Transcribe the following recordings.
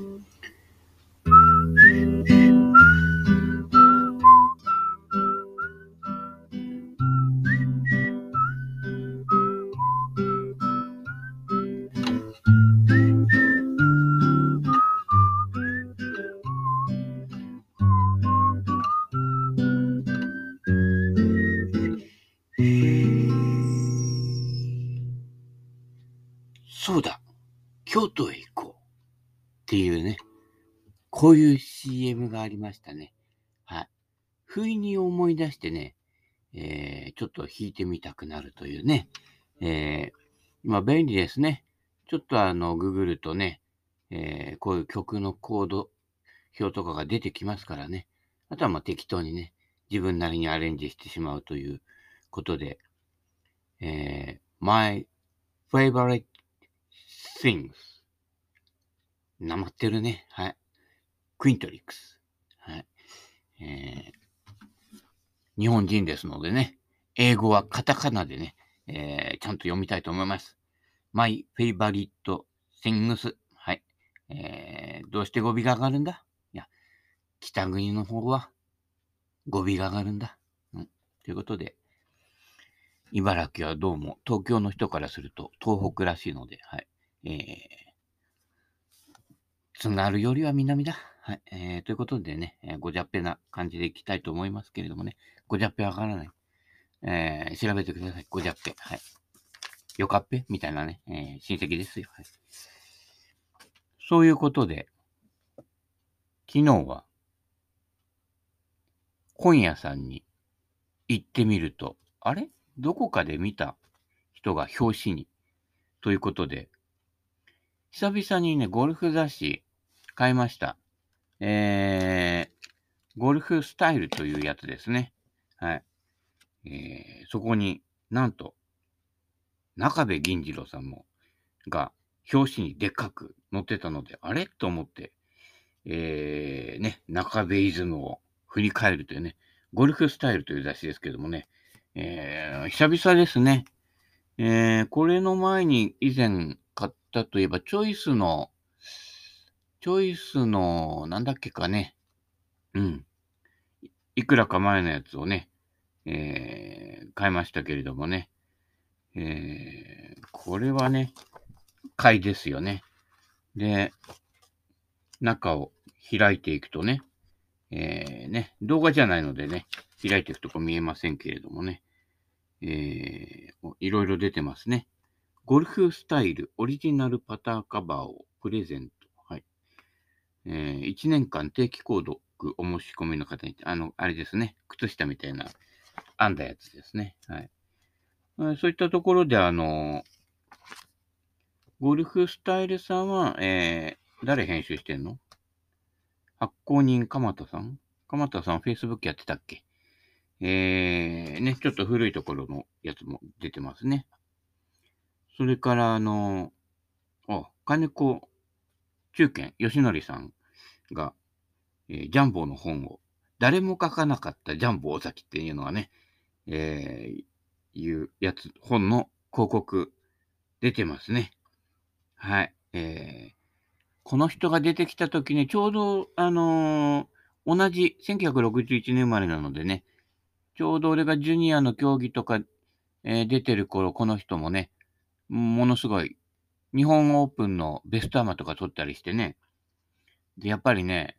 嗯こういう CM がありましたね。はい。不意に思い出してね、えー、ちょっと弾いてみたくなるというね、えー、今便利ですね。ちょっとあの、ググるとね、えー、こういう曲のコード表とかが出てきますからね。あとはまあ適当にね、自分なりにアレンジしてしまうということで、えー、My favorite things なまってるね。はい。クイントリックス。はい。えー、日本人ですのでね、英語はカタカナでね、えー、ちゃんと読みたいと思います。My favorite things. はい。えー、どうして語尾が上がるんだ？いや、北国の方は語尾が上がるんだ。うん。ということで、茨城はどうも東京の人からすると東北らしいので、はい。えー、津軽よりは南だ。はい。えー、ということでね、えー、ごじゃっぺな感じでいきたいと思いますけれどもね、ごじゃっぺわからない。えー、調べてください。ごじゃっぺ。はい。よかっぺみたいなね、えー、親戚ですよ。はい。そういうことで、昨日は、本屋さんに行ってみると、あれ？どこかで見た人が表紙に、ということで、久々にね、ゴルフ雑誌買いました。えー、ゴルフスタイルというやつですね。はい。えー、そこになんと、中部銀次郎さんも、が、表紙にでっかく載ってたので、あれ？と思って、えー、ね、中部イズムを振り返るというね、ゴルフスタイルという雑誌ですけどもね、えー、久々ですね。えー、これの前に以前買ったといえば、チョイスの、チョイスの、なんだっけかね。うん。いくらか前のやつをね、えー、買いましたけれどもね。えー、これはね、買いですよね。で、中を開いていくとね、えー、ね、動画じゃないのでね、開いていくとこ見えませんけれどもね、えー、いろいろ出てますね。ゴルフスタイルオリジナルパターカバーをプレゼント。えー、1年間定期購読お申し込みの方に、あの、あれですね。靴下みたいな編んだやつですね。はい。そういったところで、あの、ゴルフスタイルさんは、えー、誰編集してんの？発行人、鎌田さん？鎌田さん、Facebook やってたっけ？えー、ね、ちょっと古いところのやつも出てますね。それから、あの、あ、金子中堅義則さんが、えー、ジャンボの本を、誰も書かなかったジャンボ尾崎っていうのがね、えー、いうやつ、本の広告出てますね。はい。えー、この人が出てきた時に、ちょうど、あのー、同じ1961年生まれなのでね、ちょうど俺がジュニアの競技とか、えー、出てる頃、この人もね、ものすごい、日本オープンのベストアマとか取ったりしてね。で、やっぱりね、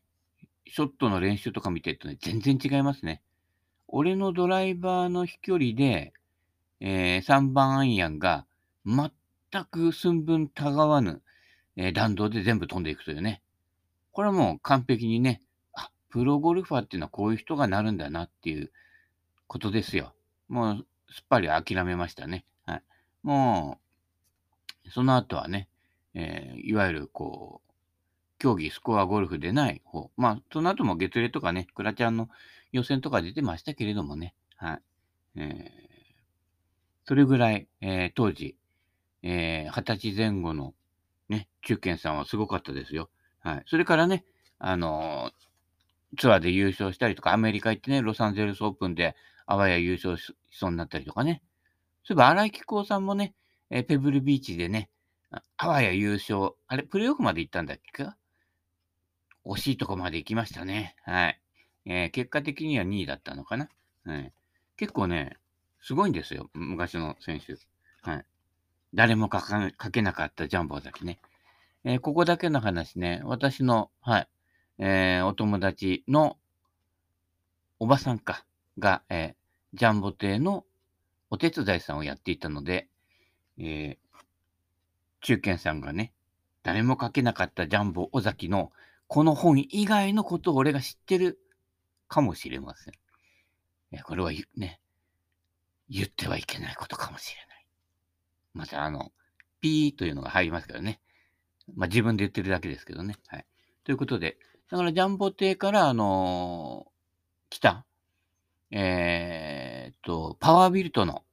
ショットの練習とか見てるとね、全然違いますね。俺のドライバーの飛距離で、えー、3番アイアンが全く寸分たがわぬ、えー、弾道で全部飛んでいくというね。これはもう完璧にね、あ、プロゴルファーっていうのはこういう人がなるんだなっていうことですよ。もうすっぱり諦めましたね。はい。もう、その後はね、えー、いわゆるこう、競技、スコアゴルフでない方。まあ、その後も月齢とかね、クラちゃんの予選とか出てましたけれどもね、はい。えー、それぐらい、えー、当時、えー、20歳前後のね、中堅さんはすごかったですよ。はい。それからね、あのー、ツアーで優勝したりとか、アメリカ行ってね、ロサンゼルスオープンであわや優勝しそうになったりとかね。そういえば、荒井貴光さんもね、えペブルビーチでね、あわや優勝。あれ、プレイオフまで行ったんだっけか？惜しいとこまで行きましたね。はい。えー、結果的には2位だったのかな？はい、結構ね、すごいんですよ、昔の選手。はい。誰も書けなかったジャンボ崎ね。えー、ここだけの話ね、私の、はい、えー、お友達のおばさんか、が、えー、ジャンボ亭のお手伝いさんをやっていたので、えー、中堅さんがね、誰も書けなかったジャンボ尾崎のこの本以外のことを俺が知ってるかもしれません。いや、これはね、言ってはいけないことかもしれない。また、あの、ピーというのが入りますからね。まあ、自分で言ってるだけですけどね。はい。ということで、だからジャンボ亭から、あのー、来た、えー、っと、パワービルトの、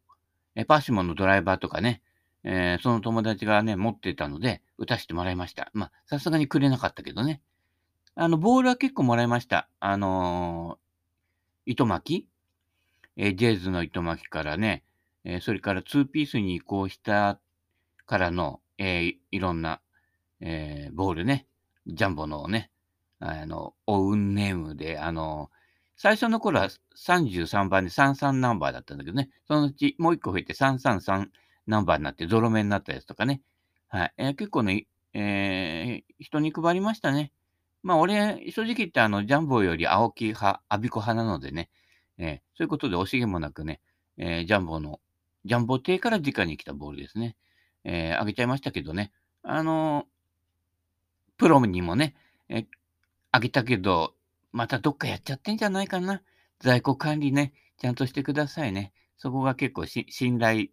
えパシモンのドライバーとかね、えー、その友達がね、持ってたので、打たせてもらいました。まあ、さすがにくれなかったけどね。あの、ボールは結構もらいました。あのー、糸巻き？えー、ジェイズの糸巻きからね、えー、それから2ピースに移行したからの、えー、いろんな、えー、ボールね、ジャンボのね、あの、オウンネームで、あの、最初の頃は33番で33ナンバーだったんだけどね、そのうちもう一個増えて333ナンバーになってゾロ目になったやつとかね、はい、えー、結構ね、えー、人に配りましたね。まあ、俺、正直言って、あの、ジャンボより青木派、アビコ派なのでね、えー、そういうことで惜しげもなくね、えー、ジャンボの、ジャンボ艇から直に来たボールですね。えー、あげちゃいましたけどね、あのプロにもね、えあげたけど、またどっかやっちゃってんじゃないかな。在庫管理ね、ちゃんとしてくださいね。そこが結構信頼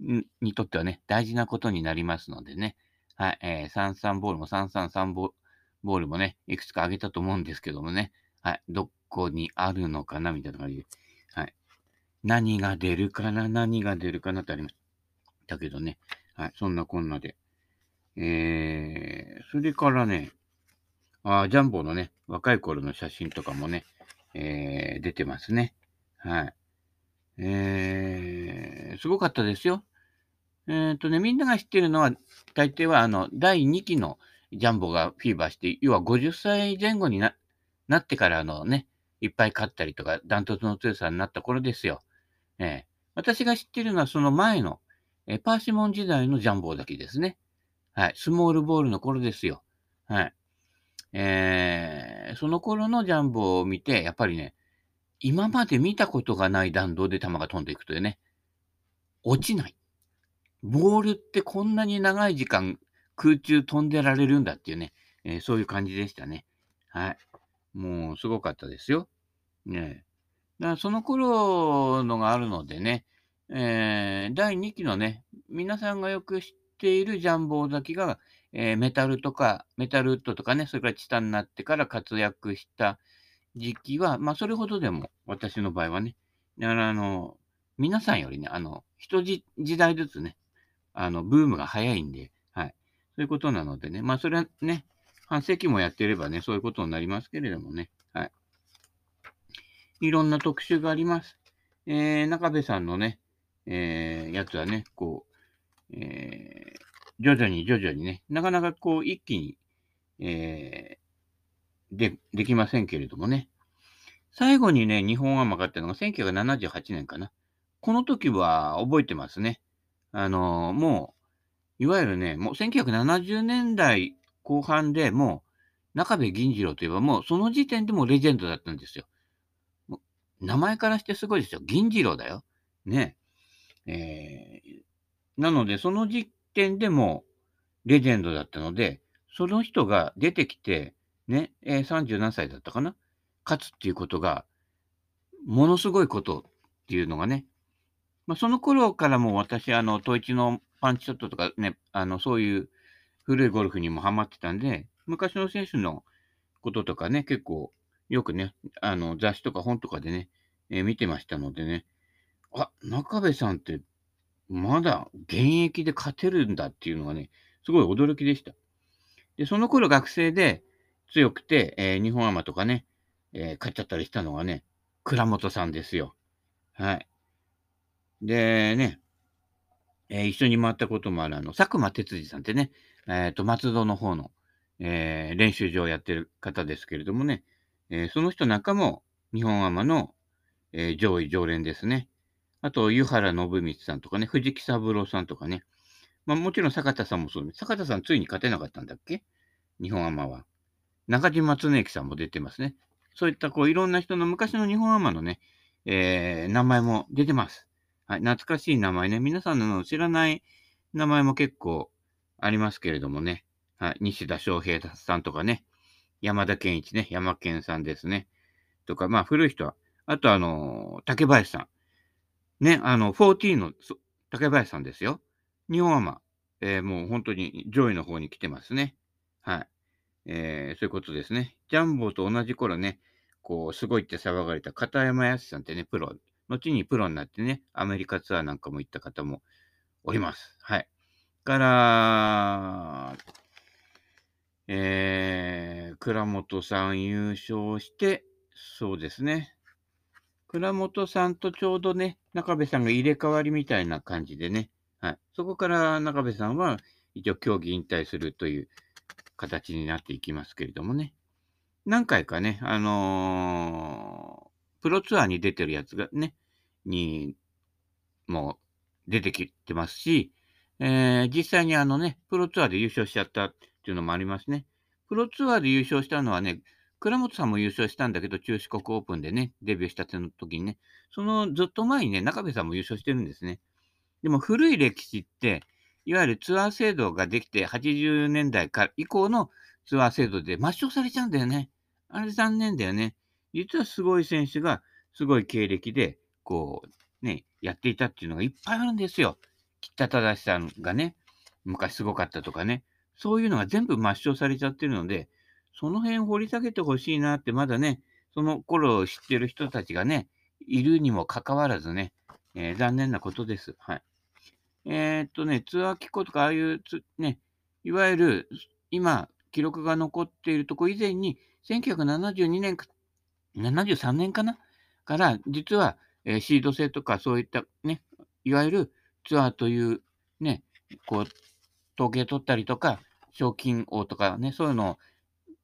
にとってはね、大事なことになりますのでね。はい、えー、33ボールも333ボール、ボールもね、いくつかあげたと思うんですけどもね、はい、どこにあるのかなみたいな感じで、はい。何が出るかな何が出るかなってありました。けどね、はい、そんなこんなで。えー、それからね、あジャンボのね、若い頃の写真とかもね、えー、出てますね。はい。えー、すごかったですよ。えっ、とね、みんなが知ってるのは、大抵はあの、第2期のジャンボがフィーバーして、要は50歳前後にななってからのね、いっぱい勝ったりとか、ダントツの強さになった頃ですよ。えー、私が知ってるのはその前の、えー、パーシモン時代のジャンボだけですね。はい。スモールボールの頃ですよ。はい。えー、その頃のジャンボを見て、やっぱりね、今まで見たことがない弾道で球が飛んでいくというね、落ちない。ボールってこんなに長い時間空中飛んでられるんだっていうね、えー、そういう感じでしたね。はい。もうすごかったですよ。ねだからその頃のがあるのでね、えー、第2期のね、皆さんがよく知っているジャンボ崎が、えー、メタルとか、メタルウッドとかね、それからチタンになってから活躍した時期は、まあ、それほどでも、私の場合はね、だからあの、皆さんよりね、あの、一時代ずつね、あの、ブームが早いんで、はいそういうことなのでね、まあそれはね、半世紀もやってればね、そういうことになりますけれどもね、はい。いろんな特集があります。えー、中部さんのね、えー、やつはね、こう、えー、徐々に徐々にね、なかなかこう一気に、えー、で、できませんけれどもね。最後にね、日本は曲があったのが1978年かな。この時は覚えてますね。あの、もう、いわゆるね、もう1970年代後半でもう、中部銀次郎といえばもうその時点でもレジェンドだったんですよ。名前からしてすごいですよ。銀次郎だよ。ね。えー、なので、その時点でもレジェンドだったので、その人が出てきて、ね、えー、30何歳だったかな？勝つっていうことが、ものすごいことっていうのがね、まあ、その頃からも私、あの、統一のパンチショットとかね、あの、そういう古いゴルフにもハマってたんで、昔の選手のこととかね、結構よくね、あの、雑誌とか本とかでね、えー、見てましたのでね、あ、中部さんってまだ現役で勝てるんだっていうのがね、すごい驚きでした。で、その頃学生で強くて、えー、日本アマとかね、えー、勝っちゃったりしたのがね、倉本さんですよ。はい。でね、えー、一緒に回ったこともある、あの、佐久間哲司さんってね、えっ、ー、と、松戸の方の、えー練習場をやってる方ですけれどもね、えその人なんかも日本アマの、え上位常連ですね。あと、湯原信光さんとかね、藤木三郎さんとかね。まあもちろん坂田さんもそうです。坂田さんついに勝てなかったんだっけ？日本アマは。中島恒之さんも出てますね。そういったこういろんな人の昔の日本アマのね、えー名前も出てます。はい、懐かしい名前ね。皆さんの知らない名前も結構ありますけれどもね。はい、西田翔平さんとかね。山田健一ね。山健さんですね。とか、まあ古い人は。あとあのー竹林さん。ね、あの、14の竹林さんですよ。日本アマ。えーもう本当に上位の方に来てますね。はい。えーそういうことですね。ジャンボと同じ頃ね、こう、すごいって騒がれた片山康さんってね、プロ、後にプロになってね、アメリカツアーなんかも行った方もおります。はい。から、えー、倉本さん優勝して、そうですね。倉本さんとちょうどね、中部さんが入れ替わりみたいな感じでね、はい。そこから中部さんは一応競技引退するという形になっていきますけれどもね。何回かね、あのープロツアーに出てるやつがね、に、もう出てきてますし、えー実際にあのね、プロツアーで優勝しちゃったっていうのもありますね。プロツアーで優勝したのはね、倉本さんも優勝したんだけど、中四国オープンでね、デビューしたての時にね、そのずっと前にね、中部さんも優勝してるんですね。でも古い歴史って、いわゆるツアー制度ができて80年代から以降のツアー制度で抹消されちゃうんだよね。あれ残念だよね。実はすごい選手がすごい経歴で、こう、ね、やっていたっていうのがいっぱいあるんですよ。北忠さんがね、昔すごかったとかね。そういうのが全部抹消されちゃってるので、その辺掘り下げてほしいなって、まだね、その頃を知ってる人たちがね、いるにもかかわらずね、えー残念なことです。はい。えーっとね、ツアー機構とか、ああいうつ、ね、いわゆる、今、記録が残っているとこ以前に、1972年か、73年かな？から、実は、えーシード制とか、そういったね、いわゆるツアーという、ね、こう、統計取ったりとか、賞金王とかね、そういうのを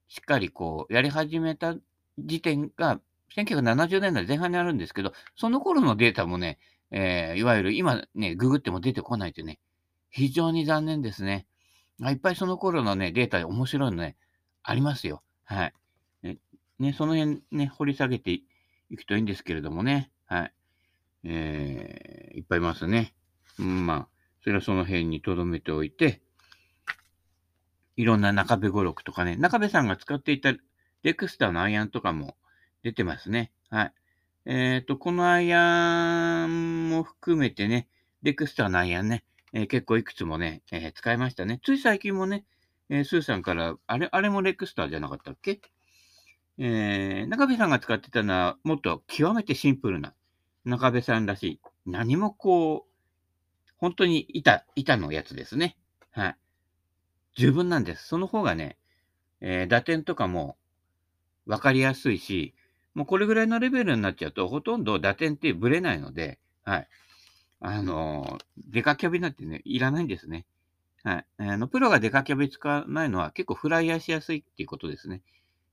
しっかりこう、やり始めた時点が、1970年代前半にあるんですけど、その頃のデータもね、えーいわゆる今ね、ググっても出てこないというね、非常に残念ですね。あいっぱいその頃のね、データで面白いのね、ありますよ。はい。ね、その辺ね、掘り下げていくといいんですけれどもね。はい。えーいっぱいいますね。うん、まあ、それはその辺に留めておいて、いろんな中部語録とかね、中部さんが使っていたレクスターのアイアンとかも出てますね。はい。えっ、と、このアイアンも含めてね、レクスターのアイアンね、えー結構いくつもね、えー使いましたね。つい最近もね、えースーさんから、あれ、あれもレクスターじゃなかったっけ？えー中部さんが使ってたのは、もっと極めてシンプルな、中部さんらしい、何もこう、本当に板、板のやつですね。はい。十分なんです。その方がね、え打点とかも分かりやすいし、もうこれぐらいのレベルになっちゃうと、ほとんど打点ってブレないので、はい。あのデカキャビなんてね、いらないんですね。はい。あの、プロがデカキャビ使わないのは結構フライヤーしやすいっていうことですね。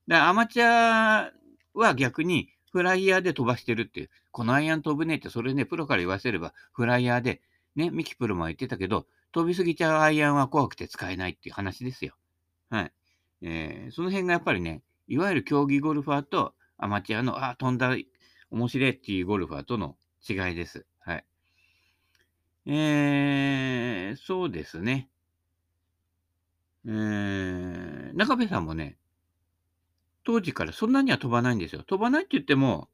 だからアマチュアは逆にフライヤーで飛ばしてるっていう、このアイアン飛ぶねって、それね、プロから言わせればフライヤーで、ね、ミキプロも言ってたけど、飛びすぎちゃうアイアンは怖くて使えないっていう話ですよ。はい。えーその辺がやっぱりね、いわゆる競技ゴルファーとアマチュアの、ああ、飛んだ、面白いっていうゴルファーとの違いです。はい。えー、そうですね。えー、中部さんもね、当時からそんなには飛ばないんですよ。飛ばないって言っても、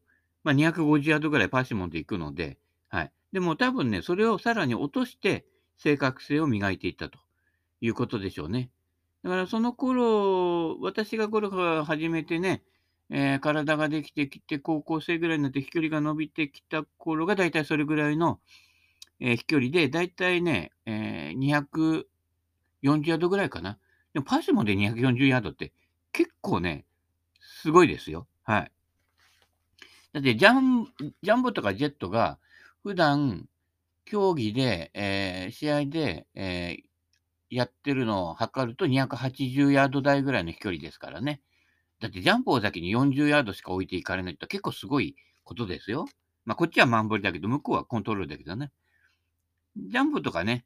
まあ、250ヤードぐらいパーシモンで行くので、はい。でも多分ね、それをさらに落として正確性を磨いていったということでしょうね。だからその頃、私がゴルフを始めてね、えー体ができてきて、高校生ぐらいになって飛距離が伸びてきた頃が、だいたいそれぐらいの、えー飛距離で、だいたいね、えー240ヤードぐらいかな。でもパーシモで240ヤードって結構ね、すごいですよ。はい。だってジャン、ジャンボとかジェットが普段競技で、えー試合で、えーやってるのを測ると280ヤード台ぐらいの飛距離ですからね。だってジャンプを先に40ヤードしか置いていかれないって結構すごいことですよ。まあこっちはマンボリだけど、向こうはコントロールだけどね。ジャンプとかね、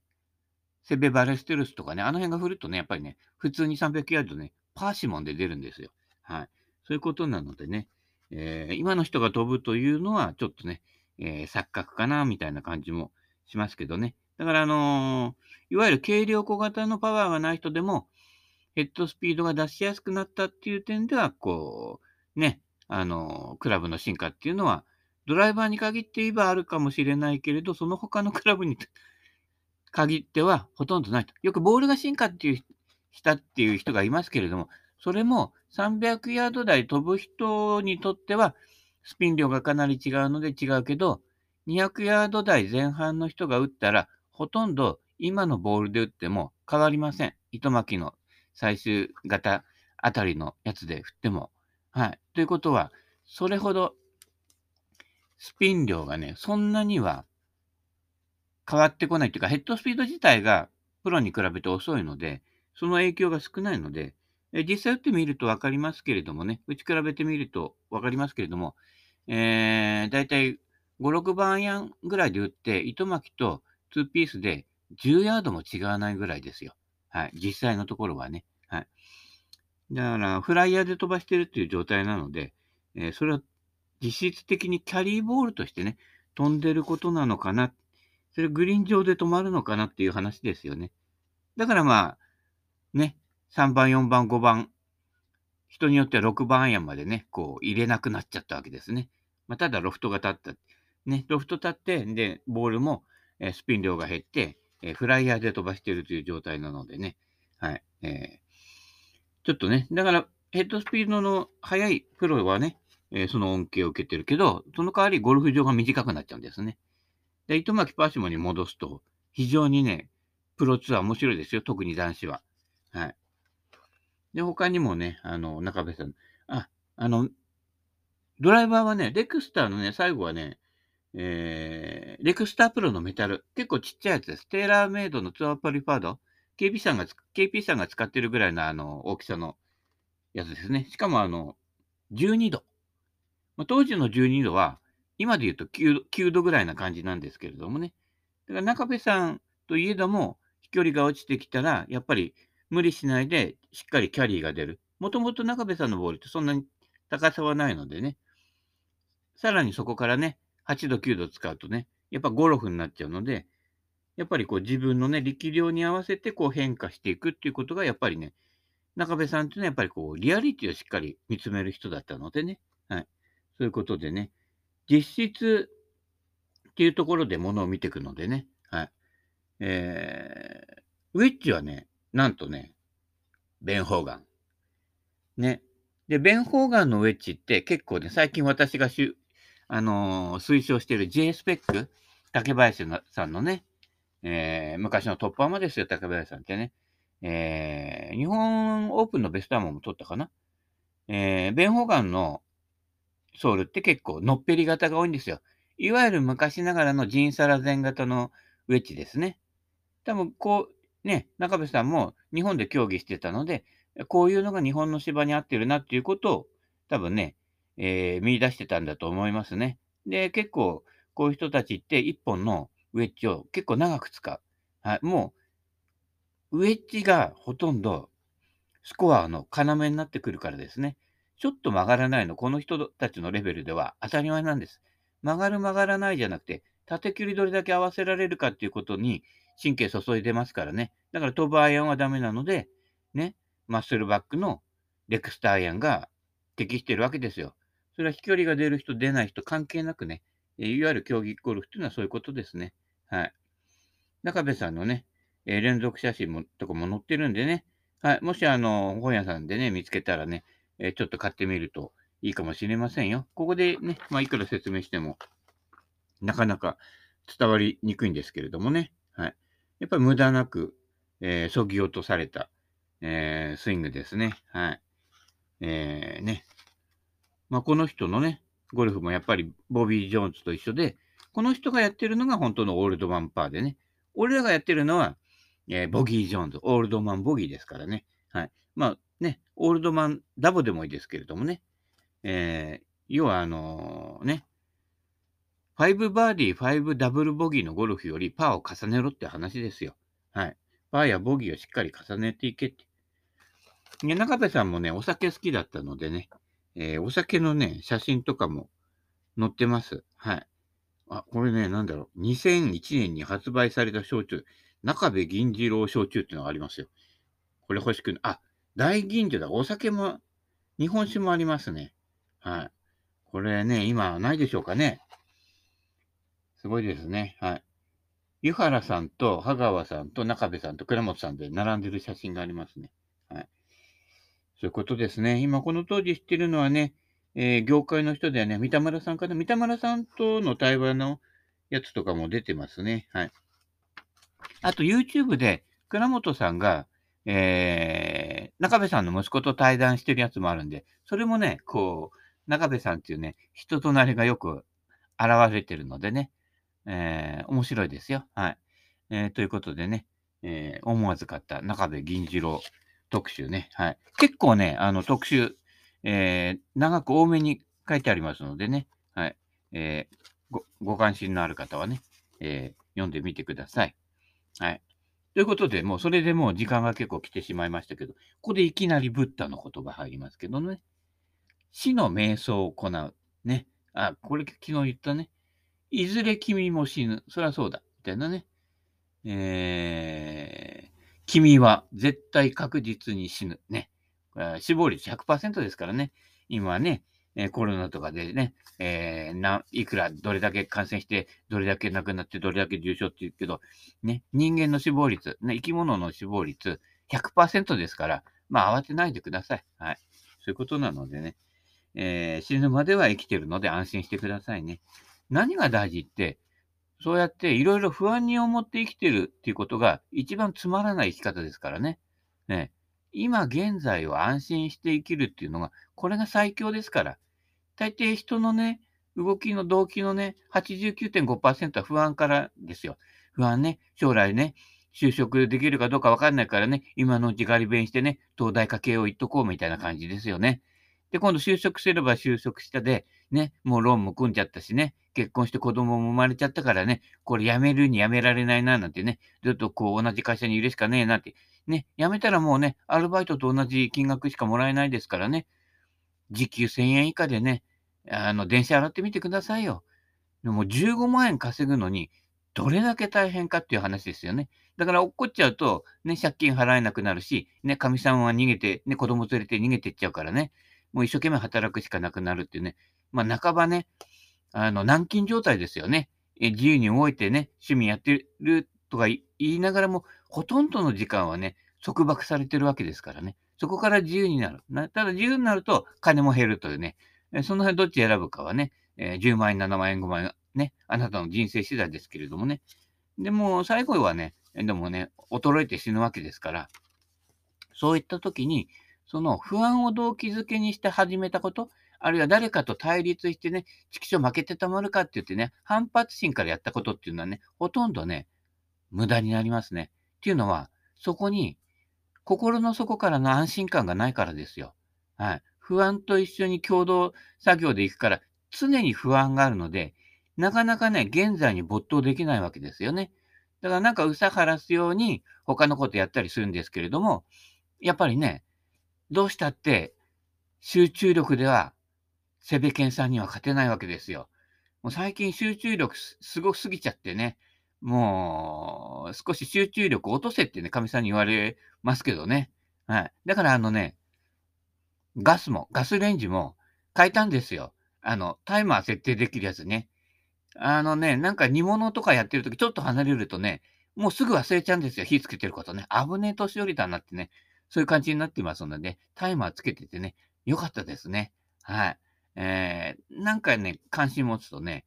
セベバレステルスとかね、あの辺が振るとね、やっぱりね、普通に300ヤードね、パーシモンで出るんですよ。はい。そういうことなのでね、えー、今の人が飛ぶというのは、ちょっとね、えー、錯覚かな、みたいな感じもしますけどね。だから、あのー、いわゆる軽量小型のパワーがない人でも、ヘッドスピードが出しやすくなったっていう点では、こう、ね、あのクラブの進化っていうのは、ドライバーに限って言えばあるかもしれないけれど、その他のクラブに 限ってはほとんどないと。よくボールが進化っていう、したっていう人がいますけれども、それも300ヤード台飛ぶ人にとっては、スピン量がかなり違うので違うけど、200ヤード台前半の人が打ったら、ほとんど今のボールで打っても変わりません。糸巻きの最終型あたりのやつで振っても。はい。ということは、それほどスピン量がね、そんなには変わってこないというか、ヘッドスピード自体がプロに比べて遅いので、その影響が少ないので、え実際打ってみると分かりますけれどもね、打ち比べてみると分かりますけれども、えー、だいたい5、6番アイアンぐらいで打って、糸巻きと2ピースで10ヤードも違わないぐらいですよ。はい。実際のところはね。はい。だから、フライヤーで飛ばしてるっていう状態なので、えー、それは実質的にキャリーボールとしてね、飛んでることなのかな。それグリーン上で止まるのかなっていう話ですよね。だからまあ、ね、3番、4番、5番、人によっては6番アイアンまでね、こう入れなくなっちゃったわけですね。まあ、ただロフトが立った。ね、ロフト立って、で、ボールも、えー、スピン量が減って、え、フライヤーで飛ばしているという状態なのでね。はい。えー、ちょっとね、だから、ヘッドスピードの速いプロはね、えー、その恩恵を受けてるけど、その代わりゴルフ場が短くなっちゃうんですね。で、糸巻パーシモに戻すと、非常にね、プロツアー面白いですよ、特に男子は。はい。で、他にもね、あの、中部さん、あ、あの、ドライバーはね、レクスターのね、最後はね、えー、レクスタープロのメタル。結構ちっちゃいやつです。テーラーメイドのツアーパリファード。KP さんが、KP さんが使ってるぐらいのあの、大きさのやつですね。しかもあの、12度。まあ、当時の12度は、今で言うと 9, 9度ぐらいな感じなんですけれどもね。だから中部さんといえども、飛距離が落ちてきたら、やっぱり無理しないでしっかりキャリーが出る。もともと中部さんのボールってそんなに高さはないのでね。さらにそこからね、8度、9度使うとね、やっぱゴロフになっちゃうので、やっぱりこう自分のね、力量に合わせてこう変化していくっていうことが、やっぱりね、中部さんっていうのはやっぱりこう、リアリティをしっかり見つめる人だったのでね。はい。そういうことでね、実質っていうところでものを見ていくのでね。はい。えー、ウェッジはね、なんとね、ベン・ホーガン。ね。で、ベン・ホーガンのウェッジって結構ね、最近私がし、あのー、推奨している J スペック、竹林さんのね、えー、昔のトップアマですよ、竹林さんってね。えー、日本オープンのベストアマも取ったかな。えー、ベン・ホガンのソールって結構のっぺり型が多いんですよ。いわゆる昔ながらのジンサラゼン型のウェッジですね。多分こう、ね、中部さんも日本で競技してたので、こういうのが日本の芝に合ってるなっていうことを多分ね、えー、見出してたんだと思いますね。で、結構こういう人たちって一本のウェッジを結構長く使う。はい、もう、ウェッジがほとんどスコアの要になってくるからですね。ちょっと曲がらないの、この人たちのレベルでは当たり前なんです。曲がる曲がらないじゃなくて、縦距離どれだけ合わせられるかっていうことに神経注いでますからね。だから飛ぶアイアンはダメなので、ね、マッスルバックのレクスターアイアンが適してるわけですよ。それは飛距離が出る人、出ない人関係なくね、いわゆる競技ゴルフっていうのはそういうことですね。はい。中部さんのね、え連続写真もとかも載ってるんでね、はい。もしあの、本屋さんでね、見つけたらね、えちょっと買ってみるといいかもしれませんよ。ここでね、まあ、いくら説明しても、なかなか伝わりにくいんですけれどもね。はい。やっぱり無駄なく、えー、そぎ落とされた、えー、スイングですね。はい。えー、ね。まあ、この人のね、ゴルフもやっぱりボビー・ジョーンズと一緒で、この人がやってるのが本当のオールドマンパーでね。俺らがやってるのは、えーボギー・ジョーンズ、オールドマン・ボギーですからね。はい。まあね、オールドマン・ダボでもいいですけれどもね。えー要はあのね、5バーディー、5ダブルボギーのゴルフよりパーを重ねろって話ですよ。はい。パーやボギーをしっかり重ねていけって。ね、中部さんもね、お酒好きだったのでね、えーお酒のね、写真とかも載ってます。はい。あ、これね、なんだろう。2001年に発売された焼酎、中部銀次郎焼酎っていうのがありますよ。これ欲しくない、あ、大吟醸だ。お酒も、日本酒もありますね。はい。これね、今ないでしょうかね。すごいですね。はい。湯原さんと羽川さんと中部さんと倉本さんで並んでる写真がありますね。そういうことですね。今この当時知ってるのはね、えー業界の人ではね、三田村さんかな？三田村さんとの対話のやつとかも出てますね。はい。あと YouTube で倉本さんが、えー、中部さんの息子と対談してるやつもあるんで、それもね、こう、中部さんっていうね、人となりがよく現れてるのでね、えー、面白いですよ。はい。えー、ということでね、えー、思わず買った中部銀次郎特集ね。はい。結構ね、あの特集、えー、長く多めに書いてありますのでね、はい。えー、ご、ご関心のある方はね、えー、読んでみてください。はい。ということで、もうそれでもう時間が結構来てしまいましたけど、ここでいきなりブッダの言葉入りますけどね。死の瞑想を行う。ね。あ、これ昨日言ったね。いずれ君も死ぬ。そりゃそうだ。みたいなね。えー、君は絶対確実に死ぬ。ね。死亡率100%ですからね。今ね、えコロナとかでね、えーないくら、どれだけ感染して、どれだけ亡くなって、どれだけ重症って言うけど、ね、人間の死亡率、ね、生き物の死亡率100%ですから、まあ慌てないでください。はい。そういうことなのでね、えー死ぬまでは生きてるので安心してくださいね。何が大事って、そうやっていろいろ不安に思って生きてるっていうことが一番つまらない生き方ですからね。ね今現在を安心して生きるっていうのが、これが最強ですから。大抵人のね、動きの動機のね、89.5%は不安からですよ。不安ね、将来ね、就職できるかどうかわかんないからね、今のうちガリ勉してね、東大か慶応行っとこうみたいな感じですよね。で、今度就職すれば就職したで、ね、もうローンも組んじゃったしね、結婚して子供も生まれちゃったからね、これ辞めるに辞められないな、なんてね、ずっとこう同じ会社にいるしかねえなって、ね、辞めたらもうね、アルバイトと同じ金額しかもらえないですからね、時給1000円以下でね、あの、電車洗ってみてくださいよ。でも15万円稼ぐのに、どれだけ大変かっていう話ですよね。だから落っこっちゃうと、ね、借金払えなくなるし、ね、かみさんは逃げて、ね、子供連れて逃げてっちゃうからね、もう一生懸命働くしかなくなるっていうね。まあ、半ばね、あの、軟禁状態ですよね。え自由に動いてね、趣味やってるとか言いながらも、ほとんどの時間はね、束縛されてるわけですからね。そこから自由になる。なただ自由になると金も減るというね。その辺どっち選ぶかはね、えー10万円、7万円、5万円、ね、あなたの人生次第ですけれどもね。でも、最後はね、でもね、衰えて死ぬわけですから、そういった時に、その不安を動機づけにして始めたこと、あるいは誰かと対立してね、畜生負けてたまるかって言ってね、反発心からやったことっていうのはね、ほとんどね、無駄になりますね。っていうのは、そこに心の底からの安心感がないからですよ。はい。不安と一緒に共同作業で行くから、常に不安があるので、なかなかね、現在に没頭できないわけですよね。だからなんかうさ晴らすように他のことやったりするんですけれども、やっぱりね、どうしたって集中力ではセベケンさんには勝てないわけですよ。もう最近集中力すごすぎちゃってね、もう少し集中力落とせってね、かみさんに言われますけどね。はい。だからあのね、ガスも、ガスレンジも変えたんですよ。あの、タイマー設定できるやつね。あのね、なんか煮物とかやってるときちょっと離れるとね、もうすぐ忘れちゃうんですよ。火つけてることね。危ねえ年寄りだなってね。そういう感じになってますので、タイマーつけててね、よかったですね。はい。えー、なんかね、関心持つとね、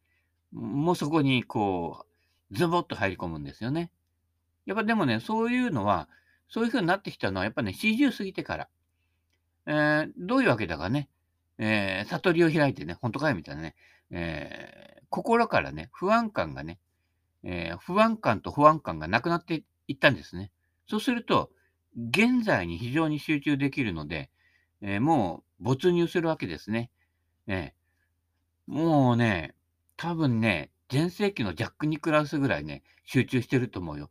もうそこにこう、ズボッと入り込むんですよね。やっぱでもね、そういうのは、そういう風になってきたのは、やっぱね、40過ぎてから。えー、どういうわけだかね、えー、悟りを開いてね、本当かよみたいなね、えー、心からね、不安感がね、えー不安感と不安感がなくなっていったんですね。そうすると、現在に非常に集中できるので、えー、もう没入するわけですね。えー、もうね、多分ね、前世紀のジャック・ニクラウスぐらいね、集中してると思うよ。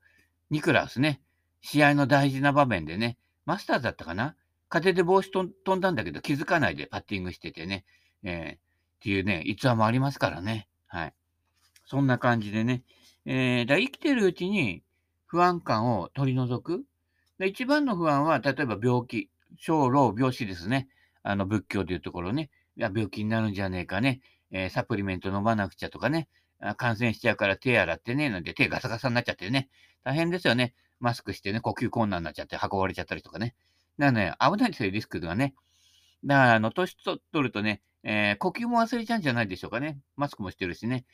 ニクラウスね、試合の大事な場面でね、マスターだったかな？風で帽子飛んだんだけど気づかないでパッティングしててね、えー、っていうね、逸話もありますからね。はい。そんな感じでね、えー、だ生きてるうちに不安感を取り除く。で一番の不安は、例えば病気、小老病死ですね。あの仏教でいうところね、いや病気になるんじゃねえかね、えー、サプリメント飲まなくちゃとかね、感染しちゃうから手洗ってね、なんで手ガサガサになっちゃってね、大変ですよね。マスクしてね、呼吸困難になっちゃって運ばれちゃったりとかね。だからね、危ないですよ、リスクがね。だから、あの、年取るとね、えー、呼吸も忘れちゃうんじゃないでしょうかね。マスクもしてるしね。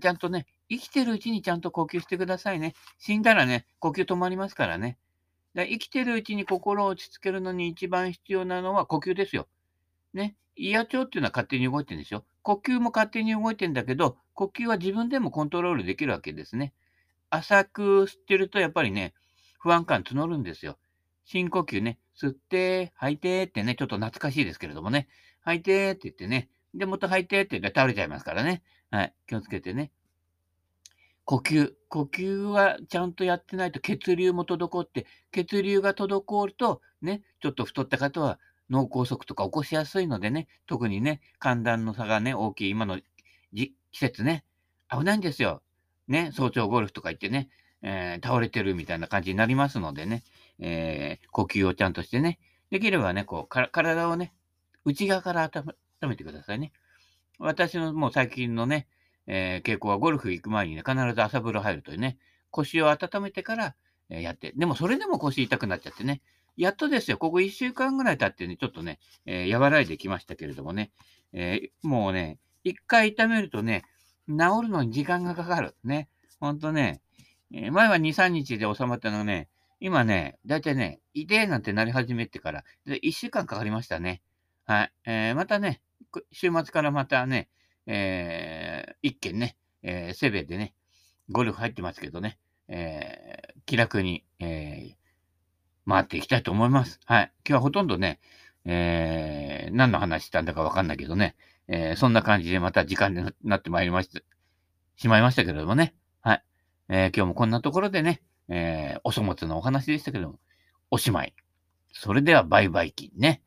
ちゃんとね、生きてるうちにちゃんと呼吸してくださいね。死んだらね、呼吸止まりますからね。だ生きてるうちに心を落ち着けるのに一番必要なのは呼吸ですよ。ね。胃や腸っていうのは勝手に動いてるんでしょ。呼吸も勝手に動いてるんだけど、呼吸は自分でもコントロールできるわけですね。浅く吸ってるとやっぱりね、不安感募るんですよ。深呼吸ね、吸って、吐いてってね、ちょっと懐かしいですけれどもね、吐いてって言ってね、で、もっと吐いてって言って倒れちゃいますからね。はい、気をつけてね。呼吸。呼吸はちゃんとやってないと血流も滞って、血流が滞ると、ね、ちょっと太った方は脳梗塞とか起こしやすいのでね、特にね、寒暖の差がね、大きい今の季節ね、危ないんですよ。ね、早朝ゴルフとか行ってね、えー、倒れてるみたいな感じになりますのでね、えー、呼吸をちゃんとしてね、できればね、こう、体をね、内側から温めてくださいね。私のもう最近のね、えー、傾向はゴルフ行く前にね、必ず朝風呂入るというね、腰を温めてから、えー、やって、でもそれでも腰痛くなっちゃってね、やっとですよ、ここ1週間ぐらい経ってね、ちょっとね、えー、和らいできましたけれどもね、えー、もうね、一回痛めるとね、治るのに時間がかかる。ね。ほんとね、えー、前は2、3日で収まったのがね、今ね、だいたいね、痛えなんてなり始めてから、1週間かかりましたね。はい。えー、またね、週末からまたね、えー、一軒ね、えー、セベでね、ゴルフ入ってますけどね、えー、気楽に、えー、回っていきたいと思います。はい。今日はほとんどね、えー、何の話したんだかわかんないけどね、えー、そんな感じでまた時間になってまいりました、しまいましたけれどもね。はい。えー、今日もこんなところでね、えー、お粗末のお話でしたけども、おしまい。それではバイバイキンね。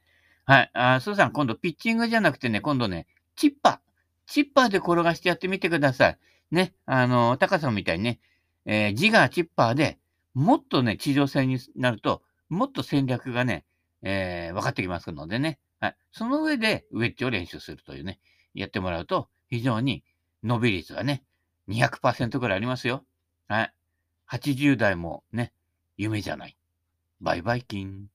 はい。あ、スーさん、今度ピッチングじゃなくてね、今度ね、チッパー。チッパーで転がしてやってみてください。ね。あの、高さんみたいにね、えー、ジガー、チッパーでもっとね、地上戦になると、もっと戦略がね、えー、分かってきますのでね。はい。その上でウェッジを練習するというね、やってもらうと、非常に伸び率がね、200%ぐらいありますよ。はい。80代もね、夢じゃない。バイバイキン。